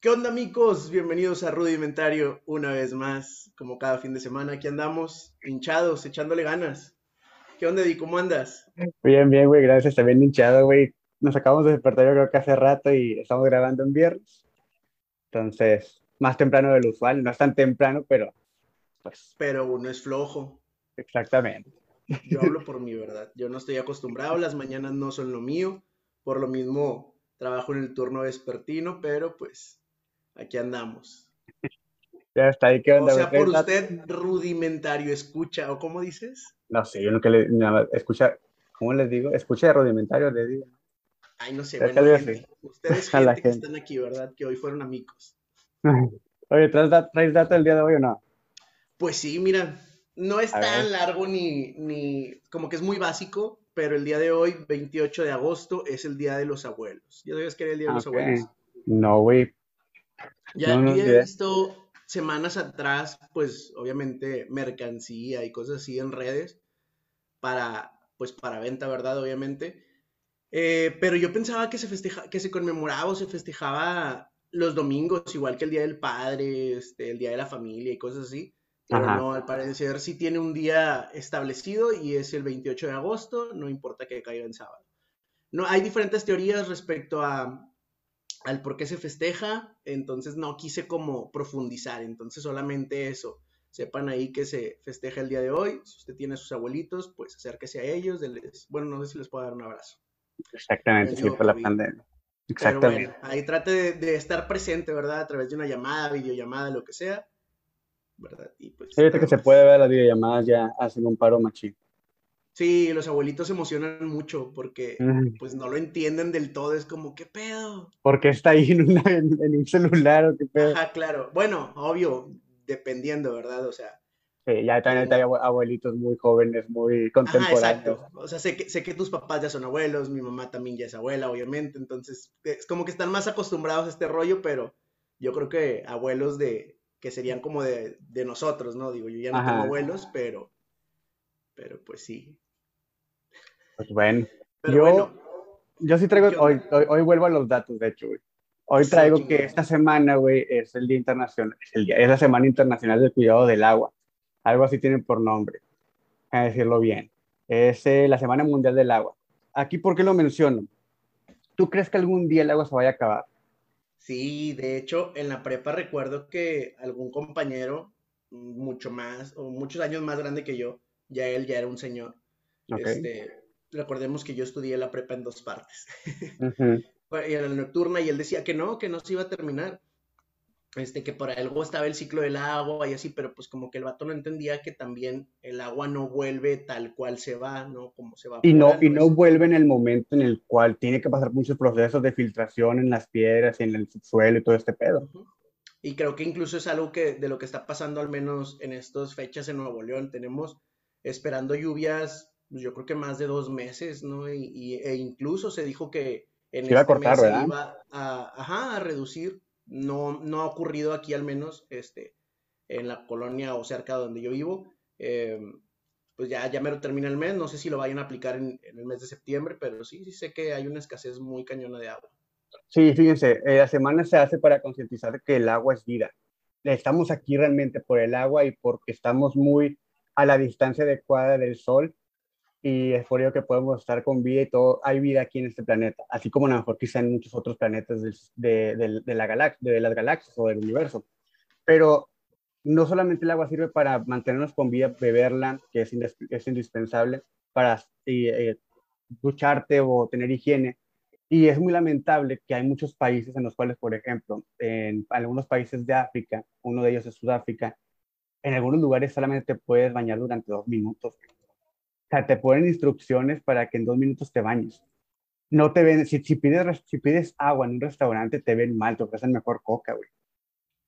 ¿Qué onda, amigos? Bienvenidos a Rudimentario una vez más, como cada fin de semana. Aquí andamos, hinchados, echándole ganas. ¿Qué onda, Di? ¿Cómo andas? Bien, bien, güey, gracias. También hinchado, güey. Nos acabamos de despertar yo creo que hace rato y estamos grabando en viernes. Entonces, más temprano de lo usual. No es tan temprano, pero pues... Pero uno es flojo. Exactamente. Yo hablo por mi verdad. Yo no estoy acostumbrado, las mañanas no son lo mío. Por lo mismo, trabajo en el turno vespertino, pero pues aquí andamos. Ya está ahí, ¿qué onda? O sea, por usted rudimentario escucha, ¿o cómo dices? No sé, yo nunca le nada, escucha, ¿cómo les digo? Escucha de rudimentario, le digo. Ay, no sé, bueno, gente, ustedes gente, gente que están aquí, ¿verdad? Que hoy fueron amigos. Oye, ¿traes, ¿traes data el día de hoy o no? Pues sí, mira, no es tan largo ni, ni, como que es muy básico, pero el día de hoy, 28 de agosto, es el Día de los Abuelos. ¿Ya sabías que era el Día de los Abuelos? No, güey. Ya no, había visto semanas atrás, pues obviamente mercancía y cosas así en redes para, pues para venta, ¿verdad? Obviamente. Eh, pero yo pensaba que se festeja, que se conmemoraba o se festejaba los domingos, igual que el Día del Padre, este, el Día de la Familia y cosas así. Pero no, al parecer sí tiene un día establecido y es el 28 de agosto, no importa que caiga en sábado. No, hay diferentes teorías respecto a, al por qué se festeja, entonces no quise como profundizar, entonces solamente eso. Sepan ahí que se festeja el día de hoy. Si usted tiene a sus abuelitos, pues acérquese a ellos. bueno, no sé si les puedo dar un abrazo. Exactamente, sí, por la pandemia. Exactamente. bueno, ahí trate de, de, estar presente, ¿verdad? A través de una llamada, videollamada, lo que sea ¿verdad? Y pues, Fíjate que se puede ver las videollamadas ya hacen un paro machín. Sí, los abuelitos se emocionan mucho porque pues no lo entienden del todo, es como, ¿qué pedo? Porque está ahí en, en, un celular o qué pedo. Ajá, claro. Bueno, obvio, dependiendo, ¿verdad? O sea. Sí, ya también hay abuelitos muy jóvenes, muy contemporáneos. Ajá, exacto. O sea, sé que, sé que tus papás ya son abuelos, mi mamá también ya es abuela, obviamente, entonces es como que están más acostumbrados a este rollo, pero yo creo que abuelos de, que serían como de, de nosotros, ¿no? Digo, yo ya no tengo abuelos, pero, pero pues sí. Pues bueno, yo, yo sí traigo, hoy, hoy, vuelvo a los datos, de hecho, güey. Hoy traigo que esta semana, güey, es el Día Internacional, es, el día, es la Semana Internacional del Cuidado del Agua. Algo así tiene por nombre, a decirlo bien. Es eh, la Semana Mundial del Agua. Aquí, ¿por qué lo menciono? ¿Tú crees que algún día el agua se vaya a acabar? Sí, de hecho, en la prepa recuerdo que algún compañero, mucho más, o muchos años más grande que yo, ya él ya era un señor. Este, recordemos que yo estudié la prepa en dos partes. y en la nocturna, y él decía que no, que no se iba a terminar este, que por algo estaba el ciclo del agua y así, pero pues como que el vato no entendía que también el agua no vuelve tal cual se va, ¿no? Como se va. Y no, y no vuelve en el momento en el cual tiene que pasar muchos procesos de filtración en las piedras y en el subsuelo y todo este pedo. Y creo que incluso es algo que de lo que está pasando al menos en estas fechas en Nuevo León. Tenemos esperando lluvias, yo creo que más de dos meses, ¿no? Y, e incluso se dijo que en este iba a cortar, mes se iba a, ajá, a reducir no, no ha ocurrido aquí al menos este, en la colonia o cerca donde yo vivo. Em, pues ya, ya me termina el mes, no sé si lo vayan a aplicar en, el mes de septiembre, pero sí, sí sé que hay una escasez muy cañona de agua. Sí, fíjense, eh, la semana se hace para concientizar que el agua es vida. Estamos aquí realmente por el agua y porque estamos muy a la distancia adecuada del sol y ello que podemos estar con vida y todo, hay vida aquí en este planeta, así como a lo mejor quizá en muchos otros planetas de, de, de la galaxia, de las galaxias o del universo. Pero no solamente el agua sirve para mantenernos con vida, beberla, que es, es indispensable, para eh, ducharte o tener higiene. Y es muy lamentable que hay muchos países en los cuales, por ejemplo, en algunos países de África, uno de ellos es Sudáfrica, en algunos lugares solamente te puedes bañar durante dos minutos. O sea, te ponen instrucciones para que en dos minutos te bañes. No te ven, si, si, pides, si pides agua en un restaurante, te ven mal, te ofrecen mejor coca, güey.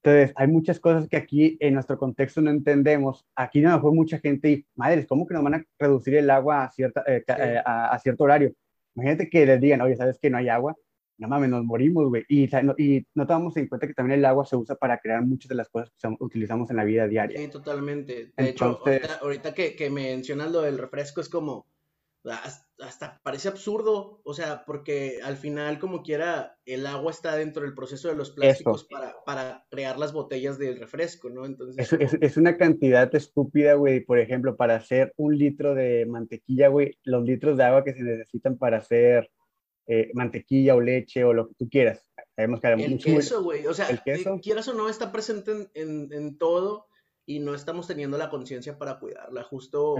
Entonces, hay muchas cosas que aquí en nuestro contexto no entendemos. Aquí no fue mucha gente y, madres, ¿cómo que nos van a reducir el agua a, cierta, eh, eh, a, a, cierto horario? Imagínate que les digan, oye, ¿sabes que no hay agua? No mames, nos morimos, güey. Y, y no tomamos en cuenta que también el agua se usa para crear muchas de las cosas que utilizamos en la vida diaria. Sí, totalmente. De hecho, ahorita, que, que, mencionas lo del refresco, es como, hasta, parece absurdo, o sea, porque al final, como quiera, el agua está dentro del proceso de los plásticos para, crear las botellas del refresco, ¿no? Entonces, es, una cantidad estúpida, güey. Por ejemplo, para hacer un litro de mantequilla, güey, los litros de agua que se necesitan para hacer eh, mantequilla o leche o lo que tú quieras. Sabemos que el queso, güey, o sea, eh, quieras o no, está presente en, todo y no estamos teniendo la conciencia para cuidarla. Justo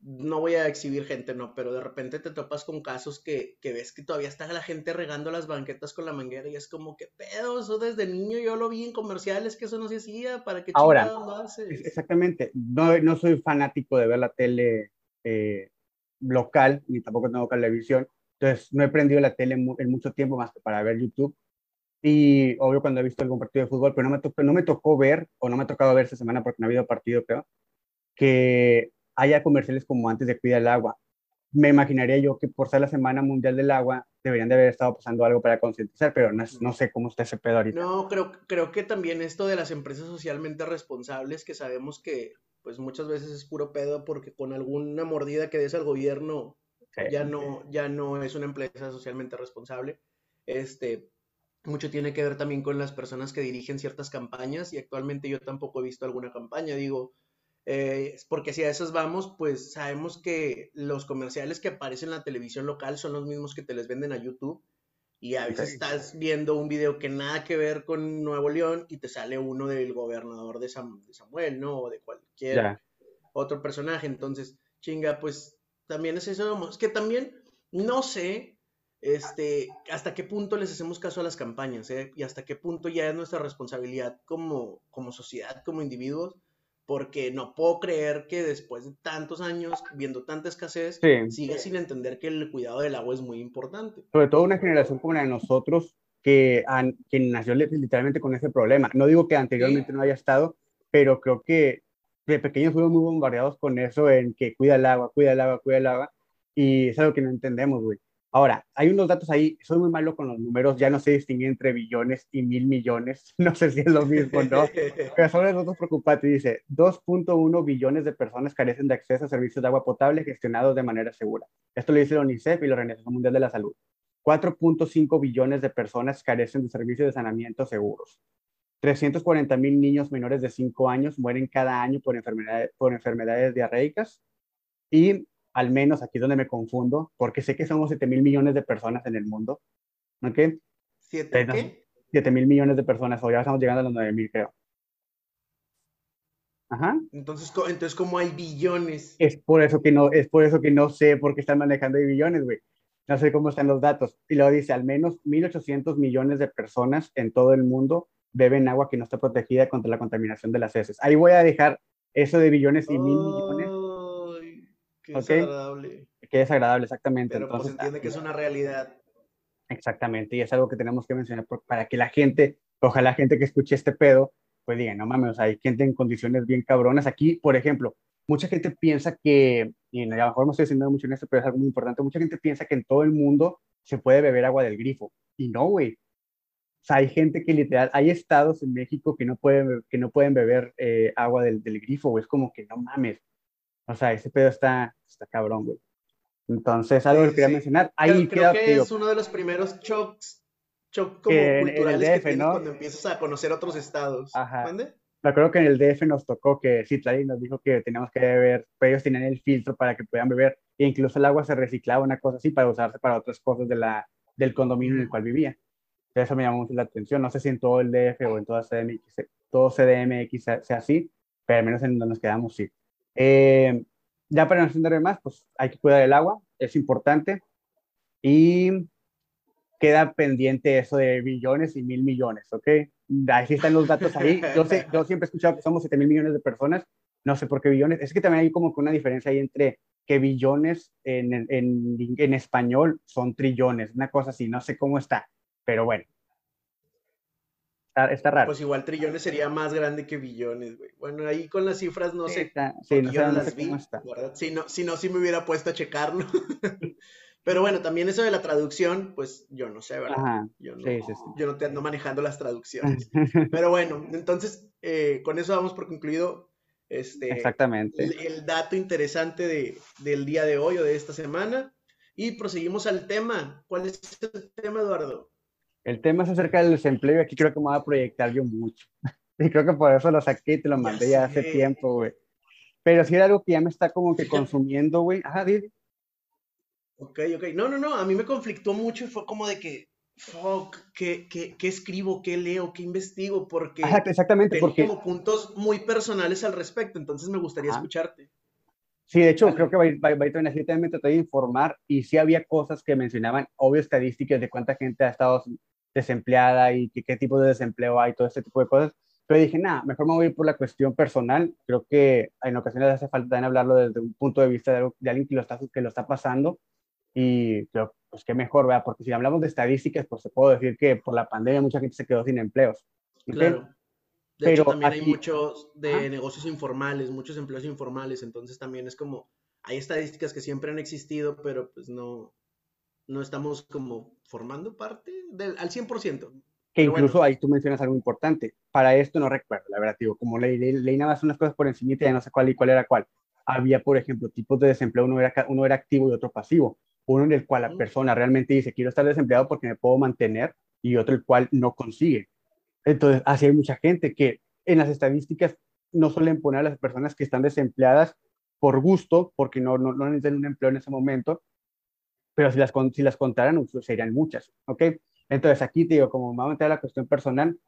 no voy a exhibir gente, no, pero de repente te topas con casos que, ves que todavía está la gente regando las banquetas con la manguera y es como que pedo, eso desde niño yo lo vi en comerciales que eso no se hacía, ¿para qué Ahora, lo haces? Exactamente, no, no soy fanático de ver la tele eh, local, ni tampoco tengo televisión, entonces no he prendido la tele en mucho tiempo más que para ver YouTube. Y obvio cuando he visto algún partido de fútbol, pero no me, tocó, no me tocó ver, o no me ha tocado ver esta semana porque no ha habido partido, creo, que haya comerciales como antes de Cuida el Agua. Me imaginaría yo que por ser la Semana Mundial del Agua deberían de haber estado pasando algo para concientizar, pero no, no, sé cómo está ese pedo ahorita. No, creo, creo que también esto de las empresas socialmente responsables, que sabemos que pues muchas veces es puro pedo porque con alguna mordida que des al gobierno ya, no, ya no es una empresa socialmente responsable. Este, mucho tiene que ver también con las personas que dirigen ciertas campañas y actualmente yo tampoco he visto alguna campaña. Digo, eh, porque si a esas vamos, pues sabemos que los comerciales que aparecen en la televisión local son los mismos que te les venden a YouTube. Y a veces estás viendo un video que nada que ver con Nuevo León y te sale uno del gobernador de, Samuel, ¿no? O de cualquier otro personaje. Entonces, chinga, pues también es eso. Es que también no sé este, hasta qué punto les hacemos caso a las campañas, ¿eh? Y hasta qué punto ya es nuestra responsabilidad como, como sociedad, como individuos, porque no puedo creer que después de tantos años, viendo tanta escasez, siga sin entender que el cuidado del agua es muy importante. Sobre todo una generación como la de nosotros, que, que nació literalmente con ese problema. No digo que anteriormente no haya estado, pero creo que de pequeños fuimos muy bombardeados con eso en que cuida el agua, cuida el agua, cuida el agua, y es algo que no entendemos, güey. Ahora, hay unos datos ahí, soy muy malo con los números, ya no sé distinguir entre billones y mil millones, no sé si es lo mismo, ¿no? Pero son los datos preocupantes, dice, 2.1 billones de personas carecen de acceso a servicios de agua potable gestionados de manera segura. Esto lo dice la UNICEF y la Organización Mundial de la Salud. 4.5 billones de personas carecen de servicios de saneamiento seguros. 340 mil niños menores de 5 años mueren cada año por enfermedades, por enfermedades diarreicas y al menos aquí es donde me confundo, porque sé que somos 7 mil millones de personas en el mundo. ¿Ok? ¿Siete qué? 7 mil millones de personas, o ya estamos llegando a los 9 mil, creo. Ajá. Entonces, entonces, ¿cómo hay billones? Es por eso que no, es por eso que no sé por qué están manejando de billones, güey. No sé cómo están los datos. Y luego dice, al menos 1.800 millones de personas en todo el mundo beben agua que no está protegida contra la contaminación de las heces. Ahí voy a dejar eso de billones y mil millones Qué desagradable. Qué desagradable, exactamente. Pero pues, Entonces, pues entiende que es una realidad. Exactamente, y es algo que tenemos que mencionar para que la gente, ojalá la gente que escuche este pedo, pues diga, no mames, hay gente en condiciones bien cabronas. Aquí, por ejemplo, mucha gente piensa que, y a lo mejor no estoy diciendo mucho en esto, pero es algo muy importante, mucha gente piensa que en todo el mundo se puede beber agua del grifo. Y no, güey. O sea, hay gente que literal, hay estados en México que no pueden, que no pueden beber eh, agua del, del grifo, güey. Es como que no mames. O sea, ese pedo está, está cabrón, güey. Entonces, algo que quería mencionar. Ahí creo, que es uno de los primeros shocks, shock como culturales que tienes cuando empiezas a conocer otros estados. Ajá. ¿Mande? creo que en el DF nos tocó que Citlali nos dijo que teníamos que beber, pero ellos tenían el filtro para que pudieran beber, e incluso el agua se reciclaba, una cosa así, para usarse para otras cosas de la, del condominio en el cual vivía. Eso me llamó mucho la atención. No sé si en todo el DF o en toda CDMX, todo CDMX sea, así, pero al menos en donde nos quedamos sí. Eh, ya para no extenderme más, pues hay que cuidar el agua, es importante. Y queda pendiente eso de billones y mil millones, ¿ok? Ahí sí están los datos ahí. Yo, sé, yo siempre he escuchado que somos 7 mil millones de personas, no sé por qué billones. Es que también hay como que una diferencia ahí entre que billones en, en, en español son trillones, una cosa así, no sé cómo está, pero bueno, Está, raro. Pues igual trillones sería más grande que billones, güey. Bueno, ahí con las cifras no sé. sí, no, yo no las vi, Si no, si no, sí me hubiera puesto a checarlo. Pero bueno, también eso de la traducción, pues yo no sé, ¿verdad? yo, no, yo no te ando manejando las traducciones. Pero bueno, entonces, eh, con eso vamos por concluido Este, Exactamente. El, dato interesante de, del día de hoy o de esta semana. Y proseguimos al tema. ¿Cuál es el tema, Eduardo? El tema es acerca del desempleo y aquí creo que me voy a proyectar yo mucho. Y creo que por eso lo saqué y te lo mandé ya, hace tiempo, güey. Pero sí era algo que ya me está como que consumiendo, güey. Ajá, dile. Ok, ok. No, no, no. A mí me conflictó mucho y fue como de que, fuck, ¿qué, qué, qué escribo? ¿Qué leo? ¿Qué investigo? Porque Ajá, exactamente, porque... como puntos muy personales al respecto. Entonces me gustaría escucharte. Sí, de hecho, creo que va, va, va a ir también me traté de informar y sí había cosas que mencionaban, obvio, estadísticas de cuánta gente ha estado desempleada y qué tipo de desempleo hay, todo ese tipo de cosas. Pero dije, nada, mejor me voy por la cuestión personal. Creo que en ocasiones hace falta también hablarlo desde un punto de vista de, alguien que lo, está, que lo está pasando. Y creo, pues qué mejor, ¿verdad? Porque si hablamos de estadísticas, pues se puedo decir que por la pandemia mucha gente se quedó sin empleos. Claro. De Pero hecho, también hay muchos de negocios informales, muchos empleos informales. Entonces también es como, hay estadísticas que siempre han existido, pero pues no, no estamos como formando parte del, al 100%. Que incluso ahí tú mencionas algo importante. Para esto no recuerdo, la verdad, digo, como leí, leí, nada más unas cosas por encima y ya no sé cuál y cuál era cuál. Había, por ejemplo, tipos de desempleo, uno era, uno era activo y otro pasivo. Uno en el cual la persona realmente dice, quiero estar desempleado porque me puedo mantener, y otro el cual no consigue. Entonces, así hay mucha gente que en las estadísticas no suelen poner a las personas que están desempleadas por gusto, porque no, no, no necesitan un empleo en ese momento, pero si las, si las contaran, serían muchas, ¿ok? Entonces aquí te digo, como me va a meter a la cuestión personal,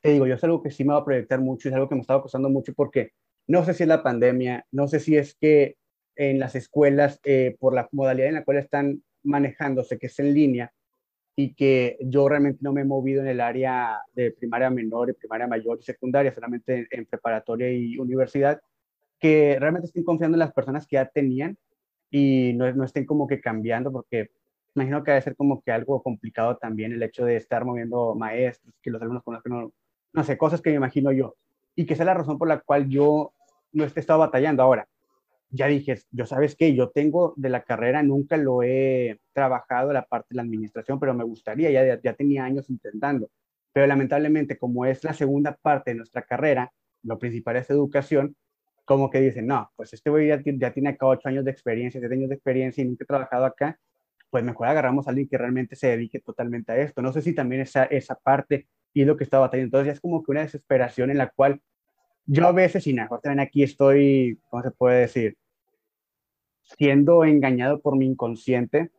te digo, yo es algo que sí me va a proyectar mucho, es algo que me estaba costando mucho porque no sé si es la pandemia, no sé si es que en las escuelas, eh, por la modalidad en la cual están manejándose, que es en línea, y que yo realmente no me he movido en el área de primaria menor y primaria mayor y secundaria, solamente en, preparatoria y universidad, que realmente estoy confiando en las personas que ya tenían y no, no estén como que cambiando, porque imagino que debe ser como que algo complicado también el hecho de estar moviendo maestros, que los alumnos conozcan, no, no sé, cosas que me imagino yo. Y que esa es la razón por la cual yo no he estado batallando ahora. Ya dije, yo sabes que yo tengo de la carrera, nunca lo he trabajado la parte de la administración, pero me gustaría, ya, ya tenía años intentando. Pero lamentablemente, como es la segunda parte de nuestra carrera, lo principal es educación, como que dicen, no, pues este güey ya, ya, tiene acá ocho años de experiencia, siete años de experiencia y nunca he trabajado acá, pues mejor agarramos a alguien que realmente se dedique totalmente a esto. No sé si también esa, esa parte y lo que estaba batallando. Entonces ya es como que una desesperación en la cual yo a veces, y mejor también aquí estoy, ¿cómo se puede decir? Siendo engañado por mi inconsciente,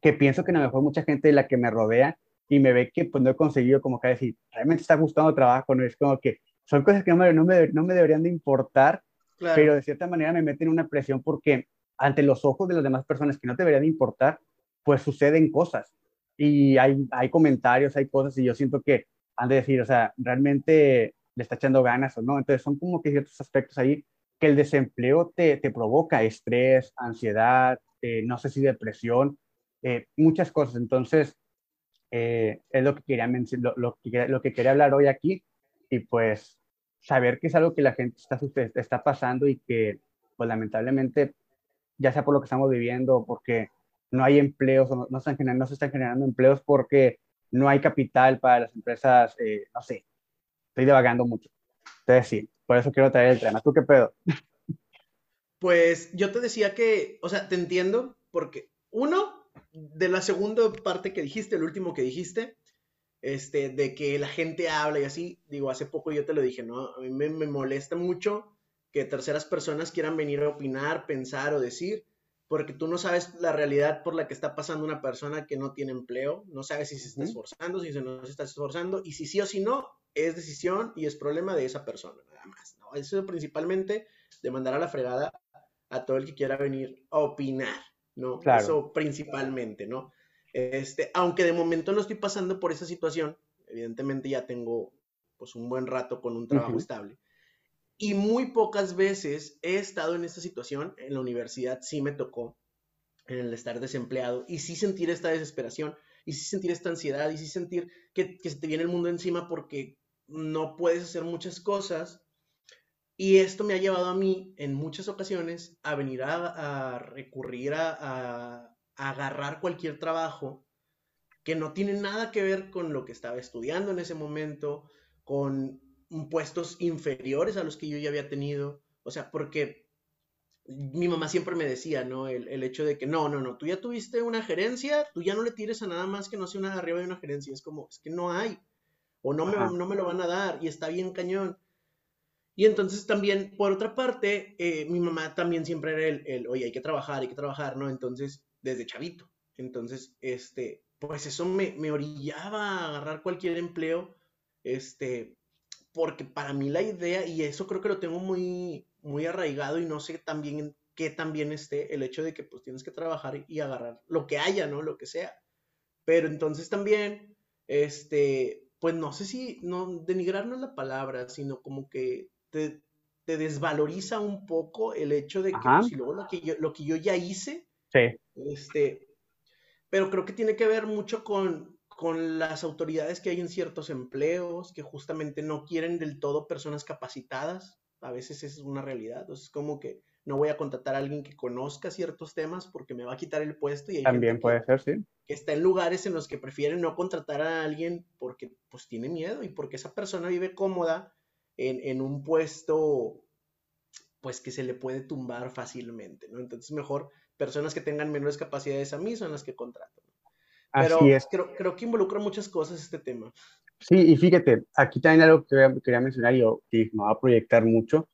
que pienso que a lo mejor mucha gente de la que me rodea y me ve que pues no he conseguido como que decir, realmente está gustando trabajo, no es como que son cosas que no me, no me, no me deberían de importar, pero de cierta manera me meten una presión porque ante los ojos de las demás personas que no te deberían de importar, pues suceden cosas. Y hay, hay comentarios, hay cosas, y yo siento que han de decir, o sea, realmente le está echando ganas o no. Entonces son como que ciertos aspectos ahí que el desempleo te, te provoca estrés, ansiedad, eh, no sé si depresión, eh, muchas cosas. Entonces, eh, es lo que, quería lo, lo, que, lo que quería hablar hoy aquí y pues saber que es algo que la gente está, está pasando y que pues lamentablemente, ya sea por lo que estamos viviendo, porque no hay empleos, no, están no se están generando empleos porque no hay capital para las empresas, eh, no sé, estoy devagando mucho. Entonces sí, por eso quiero traer el tema. ¿Tú qué pedo? Pues yo te decía que, o sea, te entiendo, porque uno, de la segunda parte que dijiste, el último que dijiste, este, de que la gente habla y así, digo, hace poco yo te lo dije, ¿no? A mí me, molesta mucho que terceras personas quieran venir a opinar, pensar o decir, porque tú no sabes la realidad por la que está pasando una persona que no tiene empleo, no sabes si se está esforzando, si no se está esforzando, y si sí o si no, es decisión y es problema de esa persona, nada más, ¿no? Eso principalmente de mandar a la fregada a todo el que quiera venir a opinar, ¿no? Eso principalmente, ¿no? Este, aunque de momento no estoy pasando por esa situación, evidentemente ya tengo pues un buen rato con un trabajo estable. Y muy pocas veces he estado en esta situación, en la universidad sí me tocó, en el estar desempleado, y sí sentir esta desesperación, y sí sentir esta ansiedad, y sí sentir que, se te viene el mundo encima porque no puedes hacer muchas cosas. Y esto me ha llevado a mí en muchas ocasiones a venir a, recurrir a, agarrar cualquier trabajo que no tiene nada que ver con lo que estaba estudiando en ese momento, con puestos inferiores a los que yo ya había tenido. O sea, porque mi mamá siempre me decía, ¿no? El, hecho de que no, no, no, tú ya tuviste una gerencia, tú ya no le tires a nada más que no sea una arriba de una gerencia. Es como, es que no hay. O no me, no me, lo van a dar y está bien cañón. Y entonces también, por otra parte, eh, mi mamá también siempre era el, el, oye, hay que trabajar, hay que trabajar, ¿no? Entonces, desde chavito. Entonces, este, pues eso me, me orillaba a agarrar cualquier empleo, este, porque para mí la idea, y eso creo que lo tengo muy, muy arraigado y no sé también qué también esté el hecho de que pues tienes que trabajar y agarrar lo que haya, ¿no? Lo que sea. Pero entonces también, este, pues no sé si, no, denigrar no es la palabra, sino como que te, te desvaloriza un poco el hecho de que pues, si luego lo que, yo, lo que yo ya hice, sí. este, pero creo que tiene que ver mucho con, con las autoridades que hay en ciertos empleos, que justamente no quieren del todo personas capacitadas, a veces es una realidad, entonces como que no voy a contratar a alguien que conozca ciertos temas porque me va a quitar el puesto. Y También puede ser, sí. Que está en lugares en los que prefieren no contratar a alguien porque pues tiene miedo y porque esa persona vive cómoda en, en un puesto pues que se le puede tumbar fácilmente, ¿no? Entonces mejor personas que tengan menores capacidades a mí son las que contrato. Pero Así es. Creo, creo, que involucra muchas cosas este tema. Sí, y fíjate, aquí también algo que quería mencionar y que me va a proyectar mucho.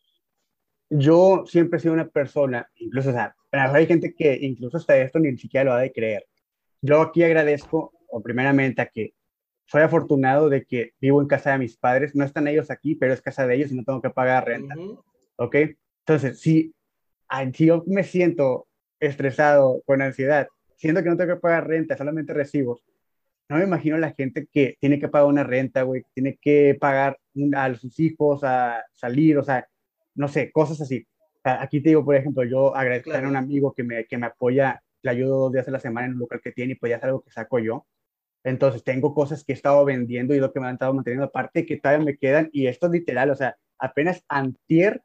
Yo siempre he sido una persona, incluso, o sea, hay gente que incluso hasta esto ni siquiera lo ha de creer. Yo aquí agradezco, o primeramente, a que soy afortunado de que vivo en casa de mis padres. No están ellos aquí, pero es casa de ellos y no tengo que pagar renta. ¿Ok? Entonces, si, si yo me siento estresado, con ansiedad, siento que no tengo que pagar renta, solamente recibos, no me imagino la gente que tiene que pagar una renta, güey, tiene que pagar a sus hijos, a salir, o sea, no sé, cosas así. aquí te digo, por ejemplo, yo agradezco a un amigo que me, que me apoya, le ayudo dos días a la semana en un local que tiene y pues ya es algo que saco yo. Entonces tengo cosas que he estado vendiendo y lo que me han estado manteniendo aparte que todavía me quedan y esto es literal, o sea, apenas antier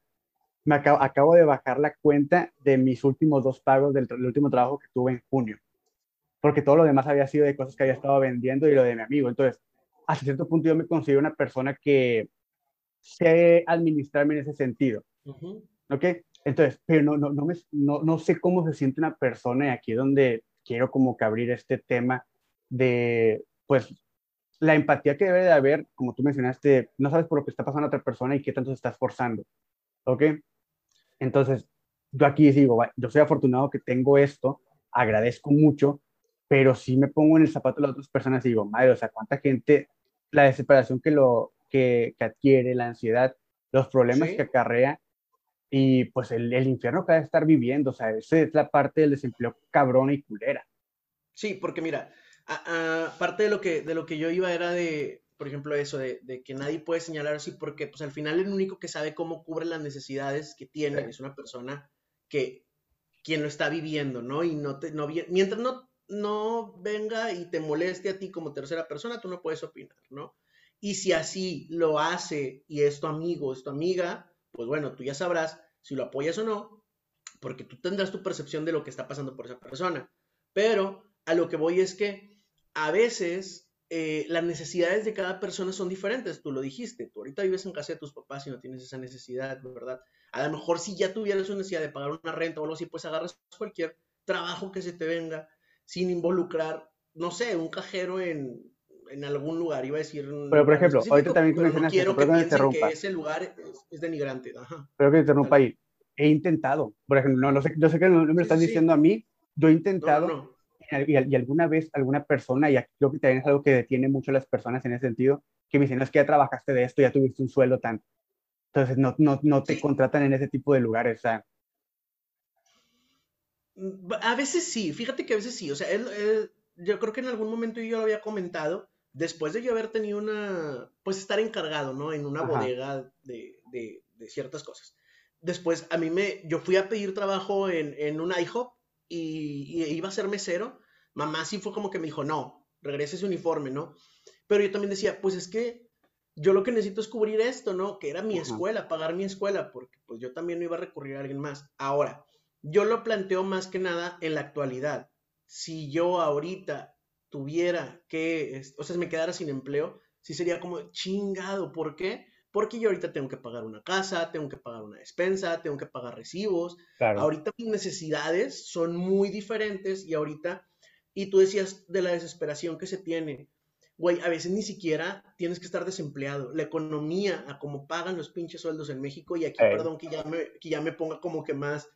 me acabo, acabo de bajar la cuenta de mis últimos dos pagos del, último trabajo que tuve en junio, porque todo lo demás había sido de cosas que había estado vendiendo y lo de mi amigo. Entonces, hasta cierto punto yo me considero una persona que sé administrarme en ese sentido. ¿Ok? Entonces, pero no, no, no, me, no, no sé cómo se siente una persona y aquí donde quiero como que abrir este tema de, pues, la empatía que debe de haber, como tú mencionaste, no sabes por lo que está pasando a otra persona y qué tanto se está esforzando. ¿Ok? Entonces, yo aquí digo, yo soy afortunado que tengo esto, agradezco mucho, pero sí me pongo en el zapato de las otras personas y digo, madre, o sea, cuánta gente, la desesperación que, lo, que, adquiere, la ansiedad, los problemas que acarrea y pues el, el, infierno que ha de estar viviendo, o sea, esa es la parte del desempleo cabrona y culera. Sí, porque mira, aparte de lo que de lo que yo iba era de, por ejemplo, eso de, que nadie puede señalar así, porque pues al final el único que sabe cómo cubre las necesidades que tiene es una persona que quien lo está viviendo, ¿no? Y no te, no, mientras no, no venga y te moleste a ti como tercera persona, tú no puedes opinar, ¿no? Y si así lo hace y es tu amigo, es tu amiga, pues bueno, tú ya sabrás si lo apoyas o no, porque tú tendrás tu percepción de lo que está pasando por esa persona. Pero a lo que voy es que a veces eh, las necesidades de cada persona son diferentes, tú lo dijiste, tú ahorita vives en casa de tus papás y no tienes esa necesidad, ¿verdad? A lo mejor si ya tuvieras una necesidad de pagar una renta o algo así, pues agarras cualquier trabajo que se te venga sin involucrar, no sé, un cajero en, en algún lugar, iba a decir... Pero por ejemplo, ahorita también tú mencionaste, no quiero que, ese lugar es, denigrante. Ajá. Pero que interrumpa ahí. He intentado, por ejemplo, no, no sé, yo sé que no, me lo están diciendo a mí, yo he intentado y, alguna vez alguna persona, y aquí creo que también es algo que detiene mucho a las personas en ese sentido, que me dicen, no es que ya trabajaste de esto, ya tuviste un sueldo tan... Entonces no, no, no te contratan en ese tipo de lugares. O sea. A veces sí, fíjate que a veces sí. O sea, yo creo que en algún momento yo lo había comentado, después de yo haber tenido una, pues estar encargado, ¿no? En una bodega de, de, de, ciertas cosas. Después a mí me, yo fui a pedir trabajo en, en un IHOP y, iba a ser mesero, mamá sí fue como que me dijo, no, regrese ese uniforme, ¿no? Pero yo también decía, pues es que yo lo que necesito es cubrir esto, ¿no? Que era mi escuela, pagar mi escuela, porque pues yo también no iba a recurrir a alguien más. Ahora, yo lo planteo más que nada en la actualidad. Si yo ahorita tuviera que, o sea, me quedara sin empleo, sí sería como chingado. ¿Por qué? Porque yo ahorita tengo que pagar una casa, tengo que pagar una despensa, tengo que pagar recibos. Ahorita mis necesidades son muy diferentes y ahorita, y tú decías de la desesperación que se tiene. Güey, a veces ni siquiera tienes que estar desempleado. La economía, a cómo pagan los pinches sueldos en México, y aquí, perdón, que ya, me, que ya me ponga como que más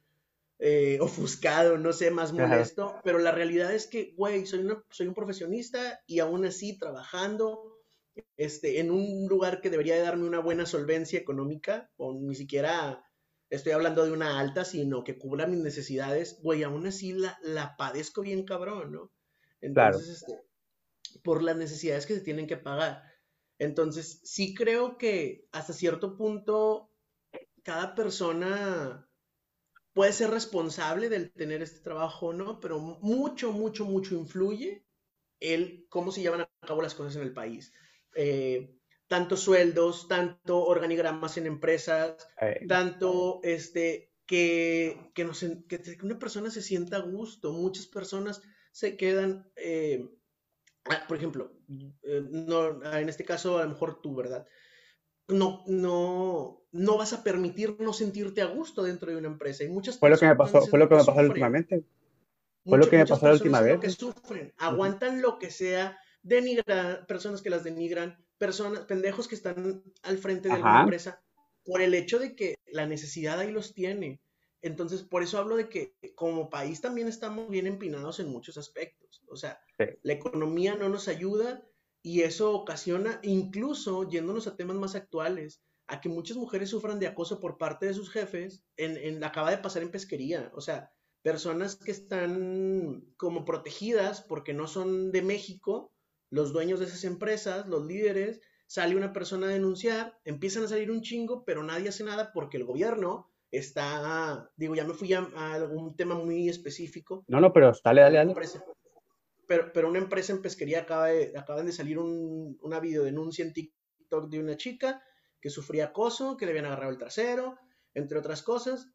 eh, ofuscado, no sé, más molesto, pero la realidad es que, güey, soy, soy un profesionista y aún así trabajando este, en un lugar que debería de darme una buena solvencia económica, o ni siquiera estoy hablando de una alta, sino que cubra mis necesidades, güey, aún así la, la padezco bien cabrón, ¿no? Entonces, este, por las necesidades que se tienen que pagar. Entonces, sí creo que hasta cierto punto cada persona puede ser responsable del tener este trabajo o no, pero mucho, mucho, mucho influye el cómo se llevan a cabo las cosas en el país. Eh, tanto sueldos, tanto organigramas en empresas, tanto este, que, que, que, una persona se sienta a gusto. Muchas personas se quedan, eh, ah, por ejemplo, eh, no, en este caso a lo mejor tú, ¿verdad? No, no, no vas a permitir no sentirte a gusto dentro de una empresa. Y muchas fue lo que me pasó, fue lo que me pasó últimamente. Fue lo que me pasó la última vez. Que sufren, aguantan lo que sea denigran, personas que las denigran, personas, pendejos que están al frente de la empresa, por el hecho de que la necesidad ahí los tiene. Entonces, por eso hablo de que como país también estamos bien empinados en muchos aspectos. O sea, la economía no nos ayuda y eso ocasiona, incluso yéndonos a temas más actuales, a que muchas mujeres sufran de acoso por parte de sus jefes. En, en acaba de pasar en pesquería. O sea, personas que están como protegidas porque no son de México los dueños de esas empresas, los líderes, sale una persona a denunciar, empiezan a salir un chingo, pero nadie hace nada porque el gobierno está, digo, ya me fui a, algún tema muy específico. No, no, pero dale, dale, dale. Pero, pero una empresa en pesquería acaba de, acaban de salir un, una videodenuncia en TikTok de una chica que sufría acoso, que le habían agarrado el trasero, entre otras cosas.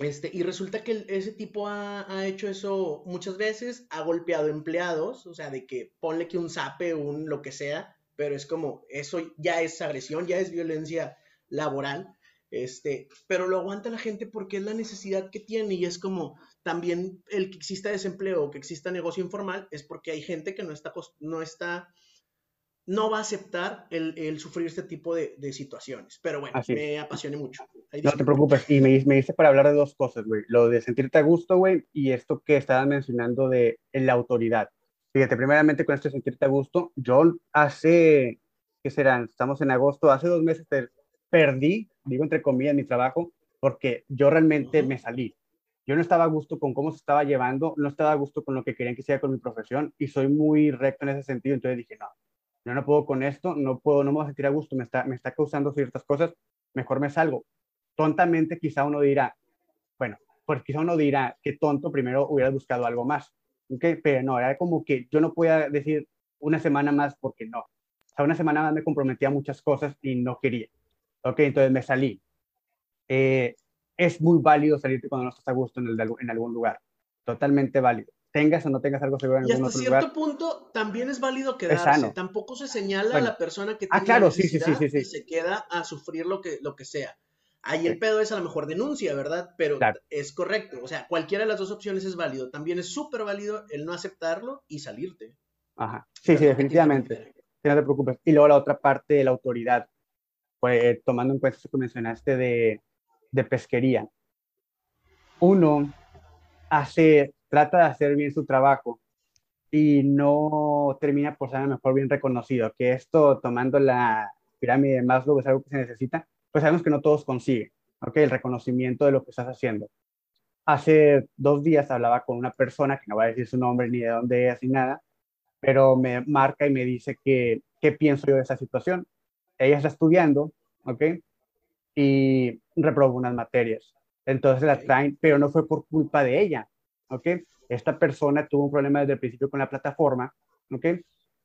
Este, y resulta que ese tipo ha, hecho eso muchas veces, ha golpeado empleados, o sea, de que ponle que un zape, un lo que sea, pero es como, eso ya es agresión, ya es violencia laboral, este, pero lo aguanta la gente porque es la necesidad que tiene y es como también el que exista desempleo que exista negocio informal es porque hay gente que no está, no está no va a aceptar el, sufrir este tipo de, situaciones. Pero bueno, me apasione mucho. no te preocupes. Y me, me dice para hablar de dos cosas, güey. Lo de sentirte a gusto, güey, y esto que estabas mencionando de la autoridad. Fíjate, primeramente con esto de sentirte a gusto, yo hace, ¿qué serán? Estamos en agosto, hace dos meses perdí, digo entre comillas, mi trabajo, porque yo realmente me salí. Yo no estaba a gusto con cómo se estaba llevando, no estaba a gusto con lo que querían que sea con mi profesión y soy muy recto en ese sentido, entonces dije, no, yo no puedo con esto, no puedo, no me voy a sentir a gusto, me está, me está causando ciertas cosas, mejor me salgo. Tontamente quizá uno dirá, bueno, pues quizá uno dirá que tonto, primero hubiera buscado algo más, ¿okay? pero no, era como que yo no podía decir una semana más porque no. O sea, una semana más me comprometía a muchas cosas y no quería. Ok, entonces me salí. Eh, es muy válido salirte cuando no estás a gusto en algún lugar. Totalmente válido tengas o no tengas algo seguro en y hasta cierto punto también es válido quedarse. Tampoco se señala a la persona que ah, tiene claro, sí, sí, sí, y se queda a sufrir lo que, lo que sea. Ahí el pedo es a lo mejor denuncia, ¿verdad? Pero es correcto. O sea, cualquiera de las dos opciones es válido. También es súper válido el no aceptarlo y salirte. Ajá. Sí, sí, definitivamente. No te preocupes. Y luego la otra parte de la autoridad. Pues tomando en cuenta eso que mencionaste de, de pesquería. Uno hace trata de hacer bien su trabajo y no termina por ser a lo mejor bien reconocido, que esto tomando la pirámide de Maslow es algo que se necesita, pues sabemos que no todos consiguen, ¿ok? El reconocimiento de lo que estás haciendo. Hace dos días hablaba con una persona, que no voy a decir su nombre ni de dónde es ni nada, pero me marca y me dice que, qué pienso yo de esa situación. Ella está estudiando, ¿ok? Y reprobó unas materias. Entonces la traen, pero no fue por culpa de ella, ¿ok? Esta persona tuvo un problema desde el principio con la plataforma, ¿ok?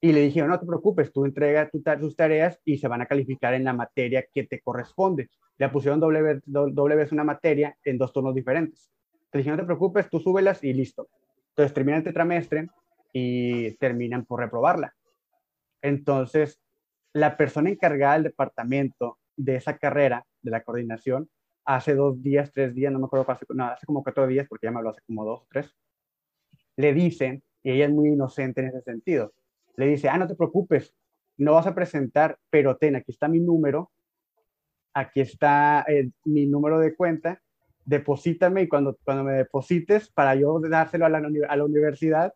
Y le dijeron, no te preocupes, tú entrega tus tareas y se van a calificar en la materia que te corresponde. Le pusieron doble, vez una materia en dos turnos diferentes. Te dijeron, no te preocupes, tú súbelas y listo. Entonces terminan el tetramestre y terminan por reprobarla. Entonces, la persona encargada del departamento de esa carrera, de la coordinación, hace dos días, tres días, no me acuerdo, hace, no, hace como cuatro días, porque ya me habló hace como dos o tres, le dicen, y ella es muy inocente en ese sentido, le dice, ah, no te preocupes, no vas a presentar, pero ten, aquí está mi número, aquí está eh, mi número de cuenta, deposítame y cuando, cuando me deposites, para yo dárselo a la, a la universidad,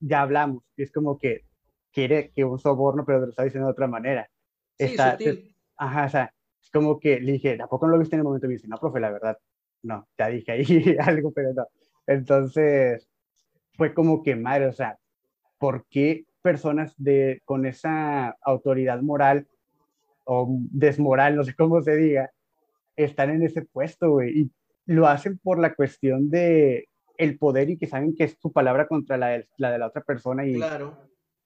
ya hablamos. Y es como que quiere que un soborno, pero lo está diciendo de otra manera. Sí, está, Ajá, o sea, es como que le dije, ¿a poco no lo viste en el momento? Y me dice, no, profe, la verdad, no, ya dije ahí algo, pero no. Entonces, fue como que, madre, o sea, ¿por qué personas de, con esa autoridad moral o desmoral, no sé cómo se diga, están en ese puesto, güey? Y lo hacen por la cuestión de el poder y que saben que es su palabra contra la de la, de la otra persona y claro.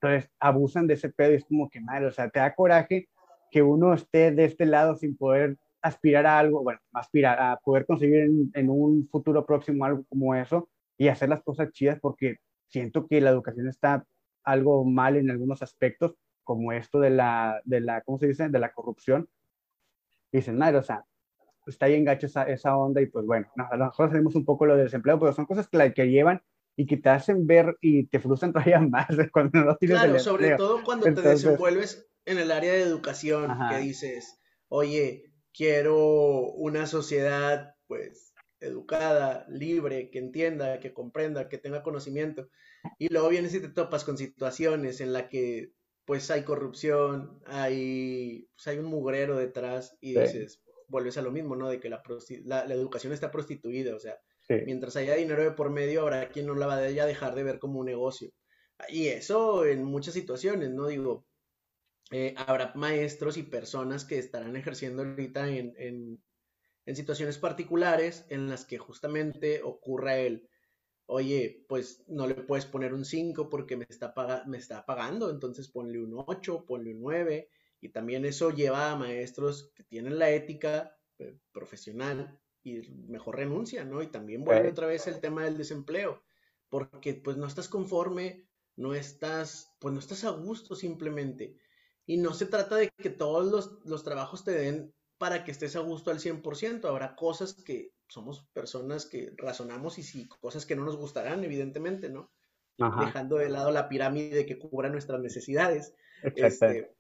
entonces abusan de ese pedo y es como que mal, o sea, te da coraje que uno esté de este lado sin poder aspirar a algo, bueno, aspirar a poder conseguir en, un futuro próximo algo como eso y hacer las cosas chidas porque siento que la educación está algo mal en algunos aspectos, como esto de la, de la ¿cómo se dice?, de la corrupción. Dicen, madre, o sea, está bien gacho esa, esa onda y pues bueno, a lo mejor sabemos un poco lo del desempleo, pero son cosas que, la, que llevan y que te hacen ver y te frustran todavía más cuando no tienes Claro, sobre todo cuando te desenvuelves en el área de educación, que dices, oye, quiero una sociedad pues educada, libre, que entienda, que comprenda, que tenga conocimiento. Y luego vienes y te topas con situaciones en las que pues hay corrupción, hay, pues, hay un mugrero detrás y dices, vuelves a lo mismo, ¿no? De que la, la, educación está prostituida, o sea, mientras haya dinero de por medio, habrá quien no la va a dejar de ver como un negocio. Y eso en muchas situaciones, ¿no? Digo, eh, habrá maestros y personas que estarán ejerciendo ahorita en, en, en, situaciones particulares en las que justamente ocurra el, oye, pues no le puedes poner un 5 porque me está, me está pagando, entonces ponle un 8, ponle un 9, y también eso lleva a maestros que tienen la ética eh, profesional y mejor renuncia, ¿no? Y también vuelve otra vez el tema del desempleo, porque pues no estás conforme, no estás, pues no estás a gusto simplemente. Y no se trata de que todos los, los trabajos te den para que estés a gusto al 100%. Habrá cosas que somos personas que razonamos y sí, cosas que no nos gustarán, evidentemente, ¿no? Dejando de lado la pirámide que cubra nuestras necesidades. Este,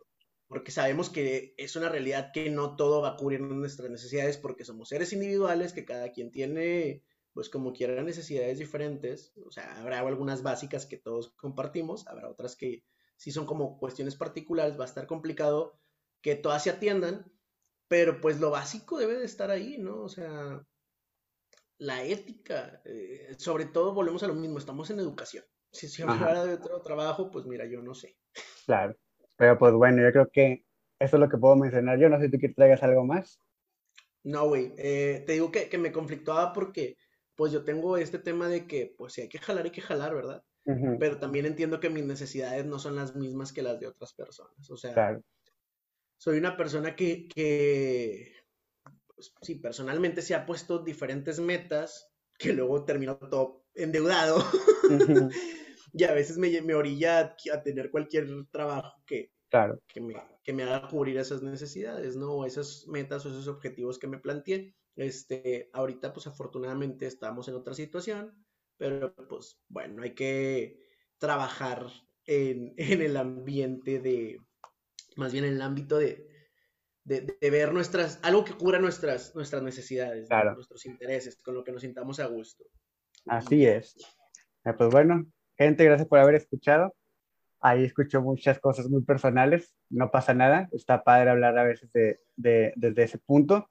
porque sabemos que es una realidad que no todo va a cubrir nuestras necesidades porque somos seres individuales, que cada quien tiene, pues como quiera, necesidades diferentes. O sea, habrá algunas básicas que todos compartimos, habrá otras que si son como cuestiones particulares, va a estar complicado que todas se atiendan, pero pues lo básico debe de estar ahí, ¿no? O sea, la ética, eh, sobre todo volvemos a lo mismo, estamos en educación. Si se hablara de otro trabajo, pues mira, yo no sé. Claro. Pero pues bueno, yo creo que eso es lo que puedo mencionar. Yo no sé si tú traigas algo más. No, güey. Eh, te digo que, que, me conflictuaba porque pues yo tengo este tema de que pues si hay que jalar, hay que jalar, ¿verdad? Pero también entiendo que mis necesidades no son las mismas que las de otras personas. O sea, soy una persona que, que pues, sí, personalmente se ha puesto diferentes metas que luego termino todo endeudado. y a veces me, me orilla a, tener cualquier trabajo que, claro. que, me, que me haga cubrir esas necesidades, ¿no? O esas metas o esos objetivos que me planteé. Este, ahorita, pues afortunadamente estamos en otra situación, pero pues bueno, hay que trabajar en, en el ambiente de, más bien en el ámbito de, de, de, ver nuestras, algo que cubra nuestras, nuestras necesidades, nuestros intereses, con lo que nos sintamos a gusto. Así es. Eh, pues bueno, Gente, gracias por haber escuchado. Ahí escucho muchas cosas muy personales, no pasa nada, está padre hablar a veces de, de, desde ese punto,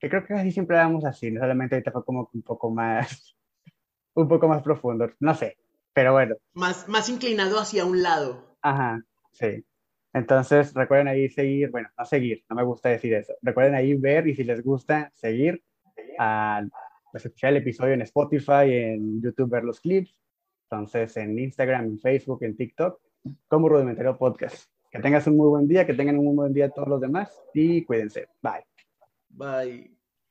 que creo que así siempre hablamos así, no solamente ahorita fue como un poco más, un poco más profundo, no sé, pero bueno. Más, más inclinado hacia un lado. Ajá, sí. Entonces, recuerden ahí seguir, bueno, no seguir, no me gusta decir eso. Recuerden ahí ver y si les gusta, seguir, a, pues, escuchar el episodio en Spotify, en YouTube, ver los clips entonces, en Instagram, en Facebook, en TikTok, como Rudimentario Podcast. Que tengas un muy buen día, que tengan un muy buen día todos los demás y cuídense. Bye. Bye.